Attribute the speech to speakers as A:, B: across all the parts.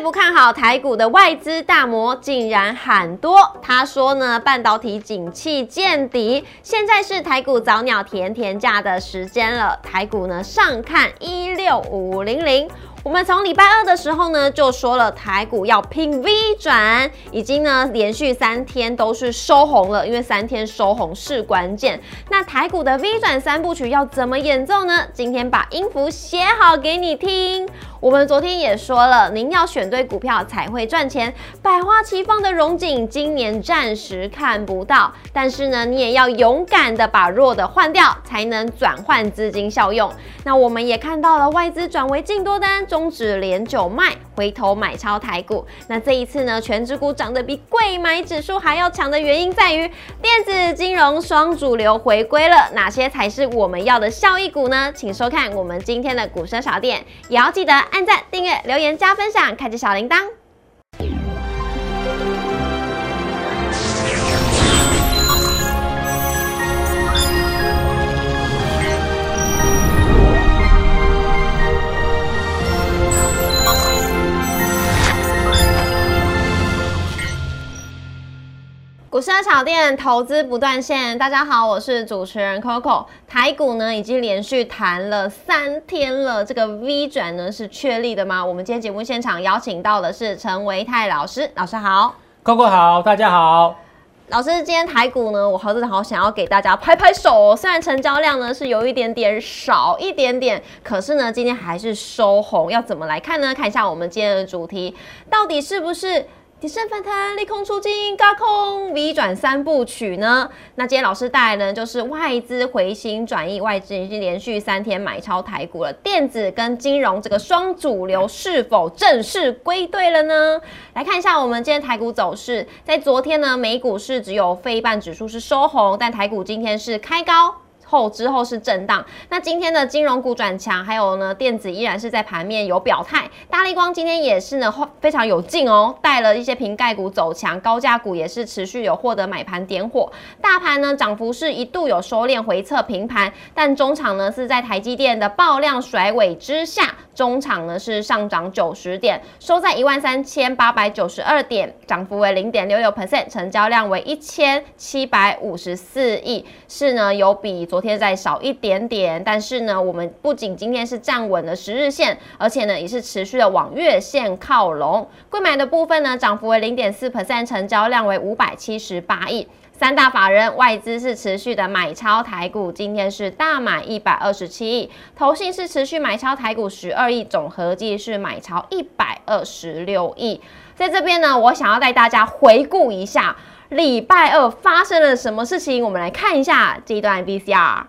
A: 不看好台股的外资大摩竟然喊多，他说呢，半导体景气见底，现在是台股早鸟甜甜价的时间了。台股呢上看一六五零零。我们从礼拜二的时候呢，就说了台股要拼 V 转，已经呢连续三天都是收红了，因为三天收红是关键。那台股的 V 转三部曲要怎么演奏呢？今天把音符写好给你听。我们昨天也说了，您要选对股票才会赚钱。百花齐放的荣景今年暂时看不到，但是呢，你也要勇敢的把弱的换掉，才能转换资金效用。那我们也看到了外资转为净多单，中指连九卖，回头买超台股。那这一次呢，全指股涨得比贵买指数还要强的原因在于，电子金融双主流回归了。哪些才是我们要的效益股呢？请收看我们今天的股声小店，也要记得。按赞、订阅、留言、加分享，开启小铃铛。股市炒店投资不断线，大家好，我是主持人 Coco。台股呢已经连续弹了三天了，这个 V 转呢是确立的吗？我们今天节目现场邀请到的是陈维泰老师，老师好
B: ，Coco 好，大家好。
A: 老师，今天台股呢，我好真的好想要给大家拍拍手。虽然成交量呢是有一点点少一点点，可是呢今天还是收红。要怎么来看呢？看一下我们今天的主题，到底是不是？底升反弹，利空出尽，高空 V 转三部曲呢？那今天老师带来呢，就是外资回心转意，外资已经连续三天买超台股了。电子跟金融这个双主流是否正式归队了呢？来看一下我们今天台股走势，在昨天呢，美股是只有非半指数是收红，但台股今天是开高。后之后是震荡，那今天的金融股转强，还有呢电子依然是在盘面有表态，大力光今天也是呢非常有劲哦，带了一些瓶盖股走强，高价股也是持续有获得买盘点火，大盘呢涨幅是一度有收敛回撤平盘，但中场呢是在台积电的爆量甩尾之下，中场呢是上涨九十点，收在一万三千八百九十二点，涨幅为零点六六 percent，成交量为一千七百五十四亿，是呢有比昨天再少一点点，但是呢，我们不仅今天是站稳了十日线，而且呢，也是持续的往月线靠拢。贵买的部分呢，涨幅为零点四 percent，成交量为五百七十八亿。三大法人外资是持续的买超台股，今天是大买一百二十七亿，投信是持续买超台股十二亿，总合计是买超一百二十六亿。在这边呢，我想要带大家回顾一下。礼拜二发生了什么事情？我们来看一下这一段 VCR。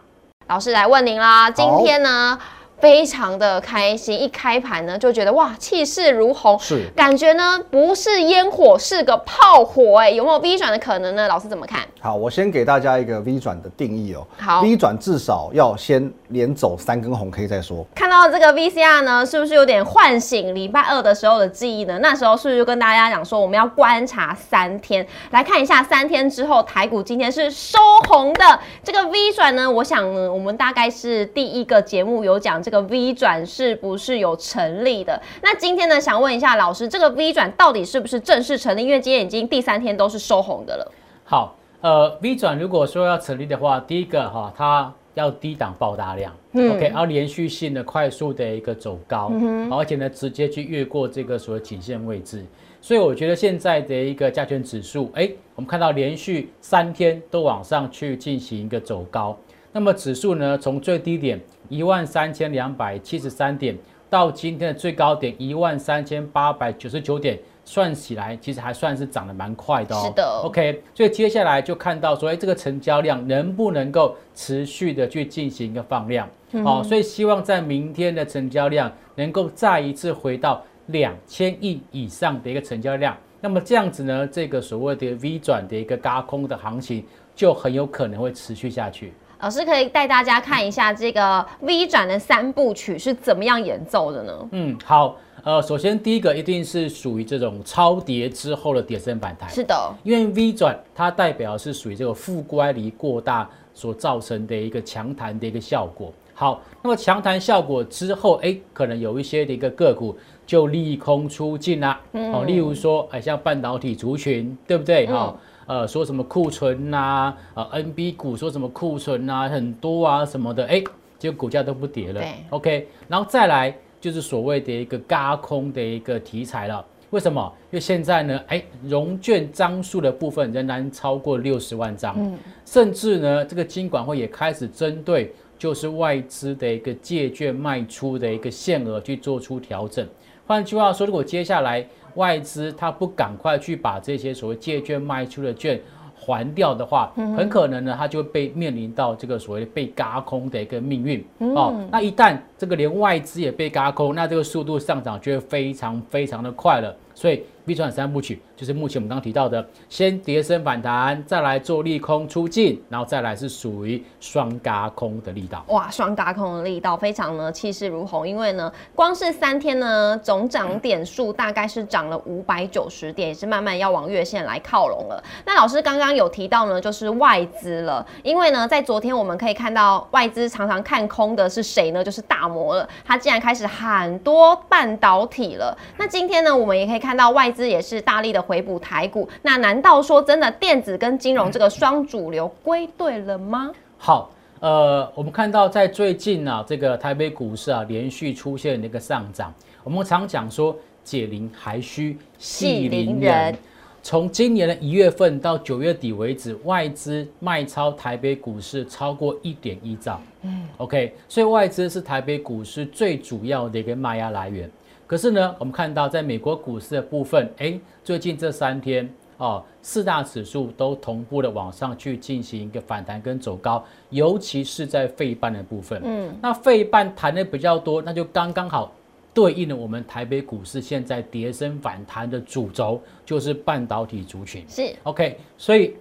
A: 老师来问您啦，今天呢？非常的开心，一开盘呢就觉得哇，气势如虹，
B: 是
A: 感觉呢不是烟火，是个炮火哎，有没有 V 转的可能呢？老师怎么看？
C: 好，我先给大家一个 V 转的定义哦。
A: 好
C: ，V 转至少要先连走三根红 K 再说。
A: 看到这个 VCR 呢，是不是有点唤醒礼拜二的时候的记忆呢？那时候是不是就跟大家讲说，我们要观察三天，来看一下三天之后台股今天是收红的这个 V 转呢？我想呢，我们大概是第一个节目有讲这。这个 V 转是不是有成立的？那今天呢，想问一下老师，这个 V 转到底是不是正式成立？因为今天已经第三天都是收红的了。
B: 好，呃，V 转如果说要成立的话，第一个哈，它要低档爆大量，OK，要连续性的快速的一个走高，嗯而且呢，直接去越过这个所谓颈线位置。所以我觉得现在的一个加权指数，哎，我们看到连续三天都往上去进行一个走高，那么指数呢，从最低点。一万三千两百七十三点到今天的最高点一万三千八百九十九点，算起来其实还算是涨得蛮快的
A: 哦。是的
B: ，OK，所以接下来就看到说，哎，这个成交量能不能够持续的去进行一个放量？好，所以希望在明天的成交量能够再一次回到两千亿以上的一个成交量，那么这样子呢，这个所谓的 V 转的一个高空的行情就很有可能会持续下去。
A: 老师可以带大家看一下这个 V 转的三部曲是怎么样演奏的呢？
B: 嗯，好，呃，首先第一个一定是属于这种超跌之后的跌升反弹。
A: 是的，
B: 因为 V 转它代表是属于这个负乖离过大所造成的一个强弹的一个效果。好，那么强弹效果之后，哎，可能有一些的一个个股。就利空出尽啦。哦，例如说，哎，像半导体族群，对不对？哈、呃，说什么库存呐、呃，NB 股说什么库存呐、很多啊什么的，哎，结果股价都不跌了
A: 对。
B: OK，然后再来就是所谓的一个嘎空的一个题材了。为什么？因为现在呢，哎，融券张数的部分仍然超过六十万张，嗯甚至呢，这个金管会也开始针对就是外资的一个借券卖出的一个限额去做出调整。换句话说，如果接下来外资它不赶快去把这些所谓借券卖出的券还掉的话，很可能呢，它就会被面临到这个所谓的被嘎空的一个命运、哦。那一旦这个连外资也被嘎空，那这个速度上涨就会非常非常的快了。所以 B 转三部曲就是目前我们刚刚提到的，先跌升反弹，再来做利空出尽，然后再来是属于双嘎空的力道。
A: 哇，双嘎空的力道非常呢气势如虹，因为呢，光是三天呢总涨点数大概是涨了五百九十点，也是慢慢要往月线来靠拢了。那老师刚刚有提到呢，就是外资了，因为呢，在昨天我们可以看到外资常常看空的是谁呢？就是大摩了，它竟然开始喊多半导体了。那今天呢，我们也可以看到外资也是大力的回补台股。那难道说真的电子跟金融这个双主流归队了吗？
B: 好，呃，我们看到在最近啊，这个台北股市啊连续出现那个上涨。我们常讲说解铃还需系铃人。从今年的一月份到九月底为止，外资卖超台北股市超过一点一兆。嗯，OK，所以外资是台北股市最主要的一个卖压来源。可是呢，我们看到在美国股市的部分，哎，最近这三天哦，四大指数都同步的往上去进行一个反弹跟走高，尤其是在费半的部分。嗯，那费半弹的比较多，那就刚刚好对应了我们台北股市现在跌升反弹的主轴，就是半导体族群。
A: 是
B: OK，所以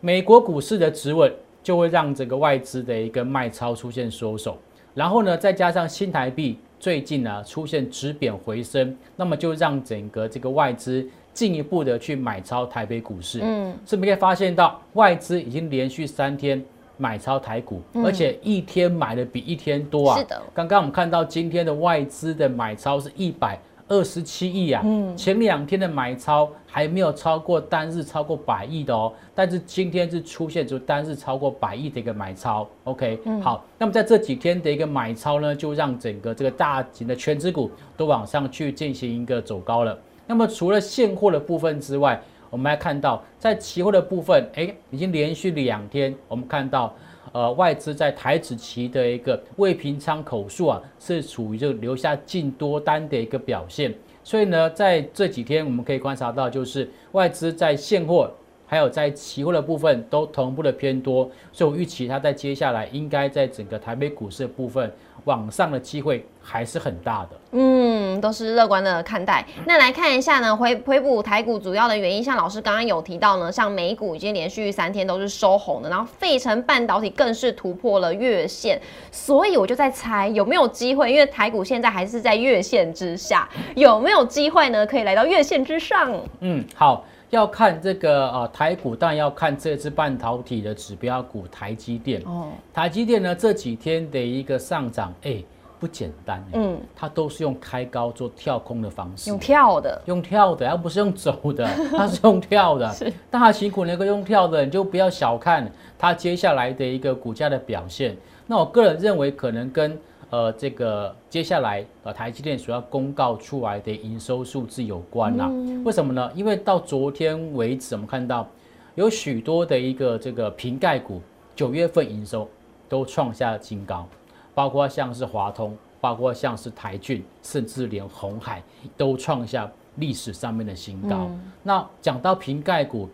B: 美国股市的止稳就会让整个外资的一个卖超出现缩手，然后呢，再加上新台币最近呢出现止贬回升，那么就让整个这个外资进一步的去买超台北股市。嗯，是不是可以发现到外资已经连续三天买超台股，而且一天买的比一天多啊。
A: 是的
B: 刚刚我们看到今天的外资的买超是一百二十七亿啊，前两天的买超还没有超过单日超过百亿的哦，但是今天是出现就单日超过百亿的一个买超，OK，、好，那么在这几天的一个买超呢，就让整个这个大型的全指股都往上去进行一个走高了。那么除了现货的部分之外，我们来看到在期货的部分，哎，已经连续两天，我们看到。呃，外资在台指期的一个未平仓口数啊，是处于就留下净多单的一个表现。所以呢，在这几天我们可以观察到，就是外资在现货还有在期货的部分都同步的偏多，所以我预期它在接下来应该在整个台北股市的部分往上的机会还是很大的。
A: 嗯，都是乐观的看待。那来看一下呢，回回补台股主要的原因，像老师刚刚有提到呢，像美股已经连续三天都是收红的，然后费城半导体更是突破了月线，所以我就在猜有没有机会，因为台股现在还是在月线之下，有没有机会呢？可以来到月线之上？
B: 嗯，好，要看这个呃台股，当然要看这支半导体的指标股台积电。
A: 哦，
B: 台积电呢这几天的一个上涨，哎，不简单哎，
A: 嗯，
B: 它都是用开高做跳空的方式
A: 用。跳的，
B: 用跳的，而不是用走的，它是用跳的。
A: 是
B: 大辛苦能够用跳的，你就不要小看它接下来的一个股价的表现。那我个人认为，可能跟呃这个接下来呃台积电所要公告出来的营收数字有关啦。为什么呢？因为到昨天为止，我们看到有许多的一个这个瓶盖股九月份营收都创下新高，包括像是华通，包括像是台骏，甚至连红海都创下历史上面的新高。那讲到瓶盖股，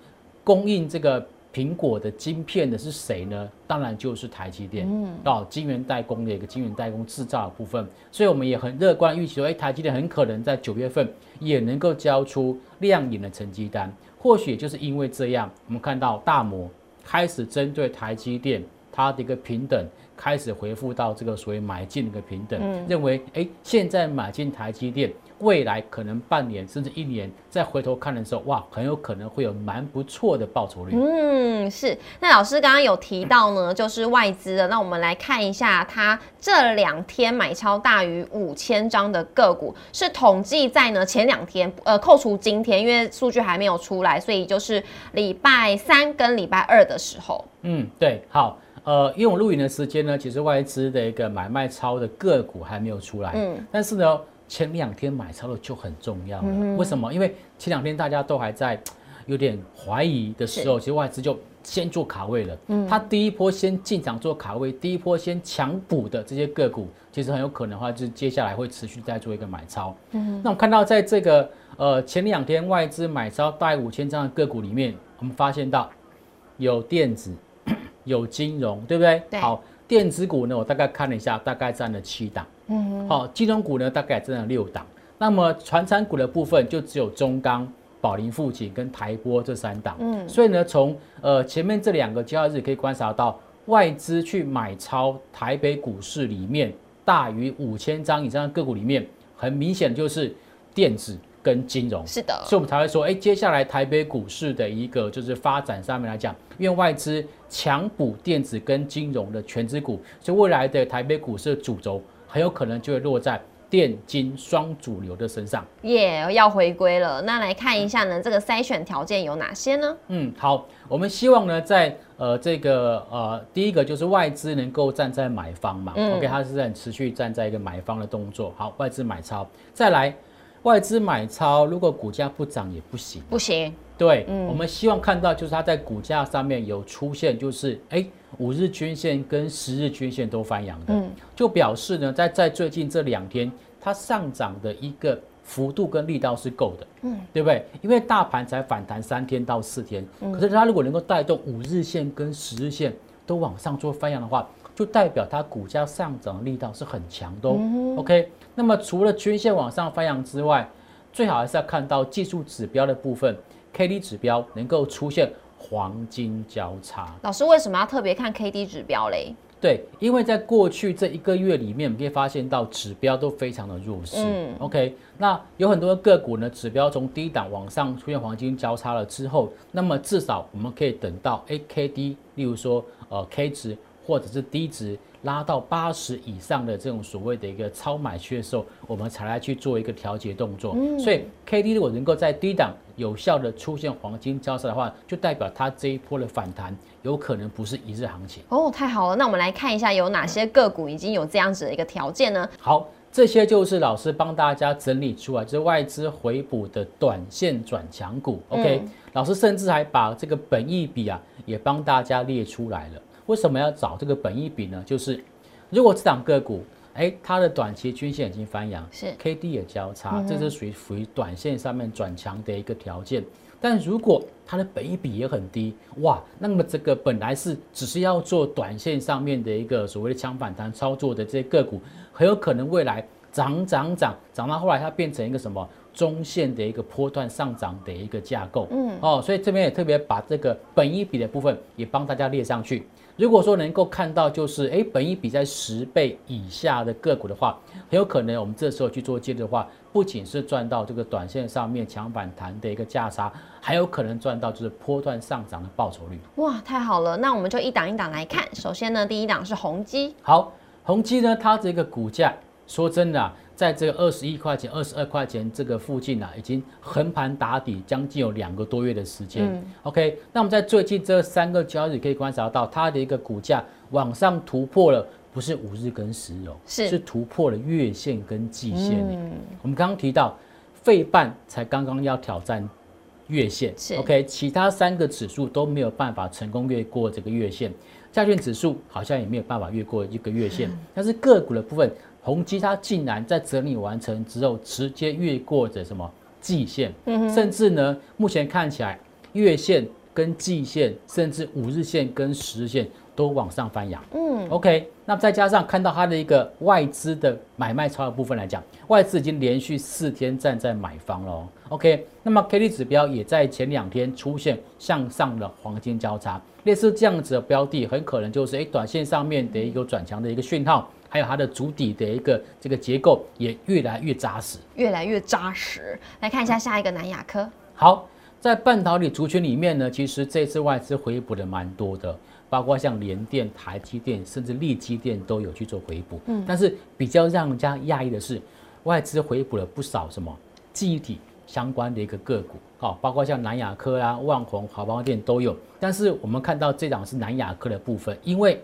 B: 供应这个苹果的晶片的是谁呢？当然就是台积电，嗯，到，晶圆代工的一个晶圆代工制造的部分。所以我们也很乐观预期说，哎，台积电很可能在九月份也能够交出亮眼的成绩单。或许也就是因为这样，我们看到大摩开始针对台积电。它的一个平等开始回复到这个所谓买进的一个平等，认为哎现在买进台积电。未来可能半年甚至一年再回头看的时候，哇，很有可能会有蛮不错的报酬率。
A: 嗯，是。那老师刚刚有提到呢，就是外资的。那我们来看一下，它这两天买超大于五千张的个股，是统计在呢前两天，呃，扣除今天，因为数据还没有出来，所以就是礼拜三跟礼拜二的时候。
B: 嗯，对，好，呃，因为我录影的时间呢，其实外资的一个买卖超的个股还没有出来。嗯，但是呢。前两天买超的就很重要了，为什么？因为前两天大家都还在有点怀疑的时候，其实外资就先做卡位了。嗯，他第一波先进场做卡位，第一波先强补的这些个股，其实很有可能的话，就是接下来会持续再做一个买超。嗯，那我们看到在这个呃前两天外资买超大概五千张的个股里面，我们发现到有电子、有金融，对不对？好，电子股呢，我大概看了一下，大概占了七档。嗯，好，金融股呢大概占了六档，那么传产股的部分就只有中钢、宝林富锦跟台波这三档。嗯，所以呢，从呃前面这两个交易日可以观察到，外资去买超台北股市里面大于五千张以上的个股里面，很明显就是电子跟金融。
A: 是的，
B: 所以我们才会说，哎，接下来台北股市的一个就是发展上面来讲，因为外资强补电子跟金融的全资股，所以未来的台北股市的主轴。很有可能就会落在电金双主流的身上，
A: 耶，要回归了。那来看一下呢，这个筛选条件有哪些呢？
B: 嗯，好，我们希望呢，在呃这个呃第一个就是外资能够站在买方嘛，OK，它是在持续站在一个买方的动作。好，外资买超，再来外资买超，如果股价不涨也不行，
A: 不行。
B: 对，嗯。我们希望看到就是它在股价上面有出现，就是哎，五日均线跟十日均线都翻阳的，就表示呢，在在最近这两天它上涨的一个幅度跟力道是够的，嗯，对不对？因为大盘才反弹三天到四天，可是它如果能够带动五日线跟十日线都往上做翻阳的话，就代表它股价上涨力道是很强的。OK，那么除了均线往上翻扬之外，最好还是要看到技术指标的部分。K D 指标能够出现黄金交叉，
A: 老师为什么要特别看 K D 指标嘞？
B: 对，因为在过去这一个月里面，我们可以发现到指标都非常的弱势。嗯，OK，那有很多个股呢，指标从低档往上出现黄金交叉了之后，那么至少我们可以等到 A K D，例如说呃 K 值或者是低值。拉到八十以上的这种所谓的一个超买区的时候，我们才来去做一个调节动作。所以 K D 如果能够在低档有效的出现黄金交叉的话，就代表它这一波的反弹有可能不是一日行情。
A: 哦，太好了，那我们来看一下有哪些个股已经有这样子的一个条件呢？
B: 好，这些就是老师帮大家整理出来，就是外资回补的短线转强股。OK，老师甚至还把这个本益比啊也帮大家列出来了。为什么要找这个本益比呢？就是如果这档个股，哎，它的短期均线已经翻阳，
A: 是
B: K D 也交叉，这是属于属于短线上面转强的一个条件。但如果它的本益比也很低，哇，那么这个本来是只是要做短线上面的一个所谓的强反弹操作的这些个股，很有可能未来涨涨涨涨到后来它变成一个什么？中线的一个波段上涨的一个架构，嗯，哦，所以这边也特别把这个本一比的部分也帮大家列上去。如果说能够看到就是，哎，本一比在十倍以下的个股的话，很有可能我们这时候去做接的话，不仅是赚到这个短线上面强反弹的一个价差，还有可能赚到就是波段上涨的报酬率。
A: 哇，太好了！那我们就一档一档来看。首先呢，第一档是宏基。
B: 好，宏基呢，它这个股价，说真的。在这个二十一块钱、二十二块钱这个附近啊，已经横盘打底将近有两个多月的时间。OK，那我们在最近这三个交易日可以观察到，它的一个股价往上突破了，不是五日跟十日，
A: 是
B: 是突破了月线跟季线。嗯我们刚刚提到，费半才刚刚要挑战月线，OK，其他三个指数都没有办法成功越过这个月线，加权指数好像也没有办法越过一个月线，但是个股的部分。宏基它竟然在整理完成之后，直接越过着什么季线，甚至呢，目前看起来月线跟季线，甚至五日线跟十日线都往上翻扬。嗯，OK，那再加上看到它的一个外资的买卖超的部分来讲，外资已经连续四天站在买方了。OK，那么 K D 指标也在前两天出现向上的黄金交叉，类似这样子的标的，很可能就是诶短线上面的一个转强的一个讯号，还有它的主底的一个这个结构也越来越扎实，
A: 越来越扎实。来看一下下一个南亚科。
B: 好，在半导体族群里面呢，其实这次外资回补的蛮多的。包括像联电、台积电，甚至力积电都有去做回补。嗯，但是比较让人家讶异的是，外资回补了不少什么记忆体相关的一个个股，好，包括像南亚科啊、万宏、华邦电都有。但是我们看到这档是南亚科的部分，因为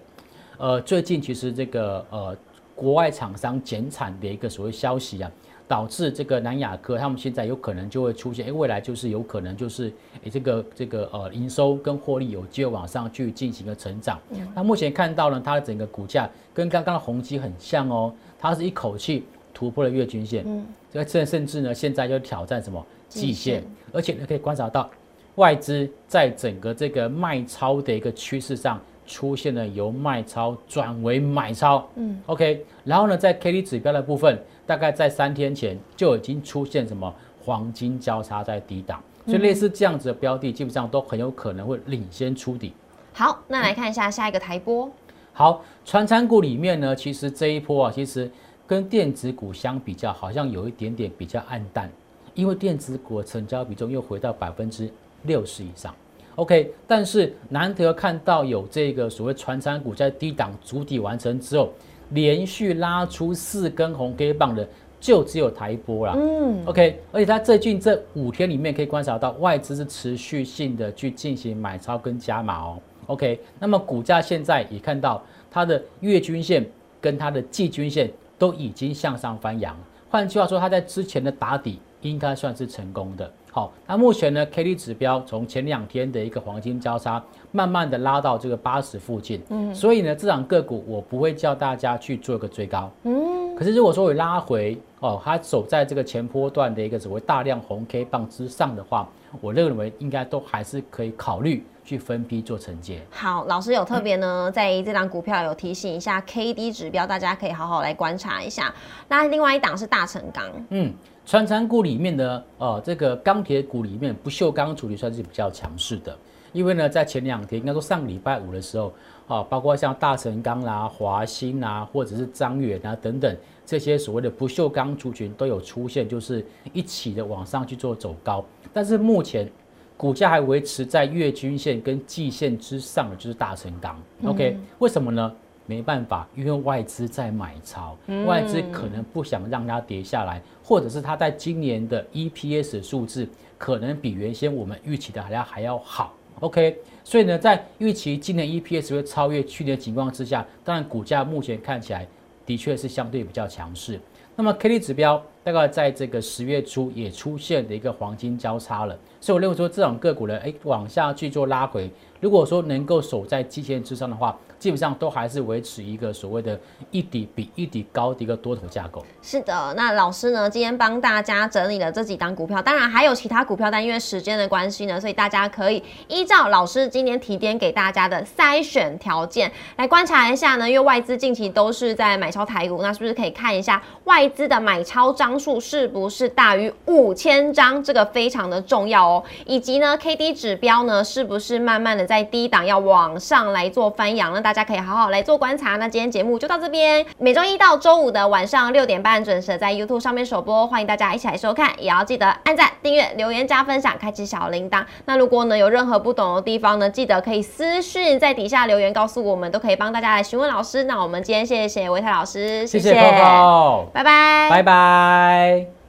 B: 呃最近其实这个呃国外厂商减产的一个所谓消息啊。导致这个南亚科，他们现在有可能就会出现，哎，未来就是有可能就是，哎，这个这个呃营收跟获利有机会往上去进行一个成长。那目前看到呢，它的整个股价跟刚刚的宏基很像哦，它是一口气突破了月均线，嗯，这个甚甚至呢，现在就挑战什么？季线，而且呢可以观察到外资在整个这个卖超的一个趋势上出现了由卖超转为买超，嗯，OK，然后呢，在 K D 指标的部分。大概在三天前就已经出现什么黄金交叉在低档，所以类似这样子的标的，基本上都很有可能会领先出底。
A: 好，那来看一下下一个台波。
B: 好，传产股里面呢，其实这一波啊，其实跟电子股相比较，好像有一点点比较暗淡，因为电子股的成交比重又回到百分之六十以上。OK，但是难得看到有这个所谓传产股在低档主底完成之后。连续拉出四根红 K 棒的，就只有台波啦。嗯，OK，而且它最近这五天里面可以观察到，外资是持续性的去进行买超跟加码哦。OK，那么股价现在也看到它的月均线跟它的季均线都已经向上翻扬，换句话说，它在之前的打底应该算是成功的。好，那目前呢，K D 指标从前两天的一个黄金交叉，慢慢的拉到这个八十附近，嗯，所以呢，这档个股我不会叫大家去做一个追高，嗯，可是如果说我拉回，哦，它走在这个前波段的一个所谓大量红 K 棒之上的话，我认为应该都还是可以考虑去分批做承接。
A: 好，老师有特别呢，在这档股票有提醒一下 K D 指标，大家可以好好来观察一下。那另外一档是大成钢，嗯。
B: 穿山股里面呢，呃，这个钢铁股里面不锈钢处理算是比较强势的，因为呢，在前两天应该说上礼拜五的时候，啊，包括像大成钢啦、华兴啊，或者是张远啊等等这些所谓的不锈钢族群都有出现，就是一起的往上去做走高，但是目前股价还维持在月均线跟季线之上的，就是大成钢。OK，为什么呢？没办法，因为外资在买超，外资可能不想让它跌下来，或者是它在今年的 EPS 数字可能比原先我们预期的还要还要好。OK，所以呢，在预期今年 EPS 会超越去年的情况之下，当然股价目前看起来的确是相对比较强势。那么 K D 指标大概在这个十月初也出现了一个黄金交叉了，所以我认为说这种个股呢，哎，往下去做拉回，如果说能够守在基线之上的话。基本上都还是维持一个所谓的一底比一底高的一个多头架构。
A: 是的，那老师呢，今天帮大家整理了这几档股票，当然还有其他股票，但因为时间的关系呢，所以大家可以依照老师今天提点给大家的筛选条件来观察一下呢。因为外资近期都是在买超台股，那是不是可以看一下外资的买超张数是不是大于五千张？这个非常的重要哦。以及呢，K D 指标呢，是不是慢慢的在低档要往上来做翻扬？那大大家可以好好来做观察。那今天节目就到这边，每周一到周五的晚上六点半准时在 YouTube 上面首播，欢迎大家一起来收看。也要记得按赞、订阅、留言、加分享、开启小铃铛。那如果呢有任何不懂的地方呢，记得可以私讯在底下留言告诉我们，都可以帮大家来询问老师。那我们今天谢谢维泰老师，
B: 谢谢，拜拜，
A: 拜拜，
B: 拜拜。